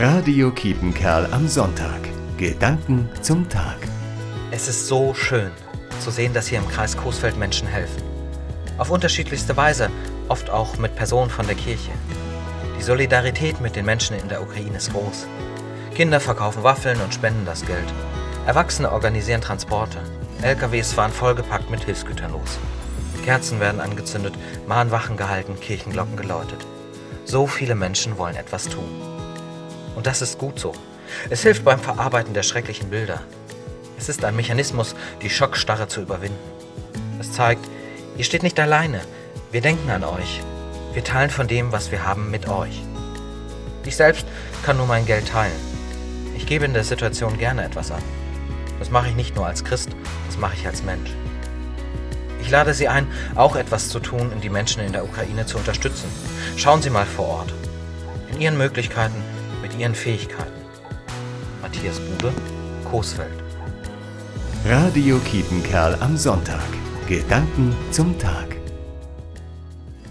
Radio Kiepenkerl am Sonntag. Gedanken zum Tag. Es ist so schön zu sehen, dass hier im Kreis Coesfeld Menschen helfen. Auf unterschiedlichste Weise, oft auch mit Personen von der Kirche. Die Solidarität mit den Menschen in der Ukraine ist groß. Kinder verkaufen Waffeln und spenden das Geld. Erwachsene organisieren Transporte. LKWs fahren vollgepackt mit Hilfsgütern los. Kerzen werden angezündet, Mahnwachen gehalten, Kirchenglocken geläutet. So viele Menschen wollen etwas tun. Und das ist gut so. Es hilft beim Verarbeiten der schrecklichen Bilder. Es ist ein Mechanismus, die Schockstarre zu überwinden. Es zeigt, ihr steht nicht alleine. Wir denken an euch. Wir teilen von dem, was wir haben, mit euch. Ich selbst kann nur mein Geld teilen. Ich gebe in der Situation gerne etwas ab. Das mache ich nicht nur als Christ, das mache ich als Mensch. Ich lade Sie ein, auch etwas zu tun, um die Menschen in der Ukraine zu unterstützen. Schauen Sie mal vor Ort. In Ihren Möglichkeiten, Ihren Fähigkeiten. Matthias Bube, Coesfeld. Radio Kiepenkerl am Sonntag. Gedanken zum Tag.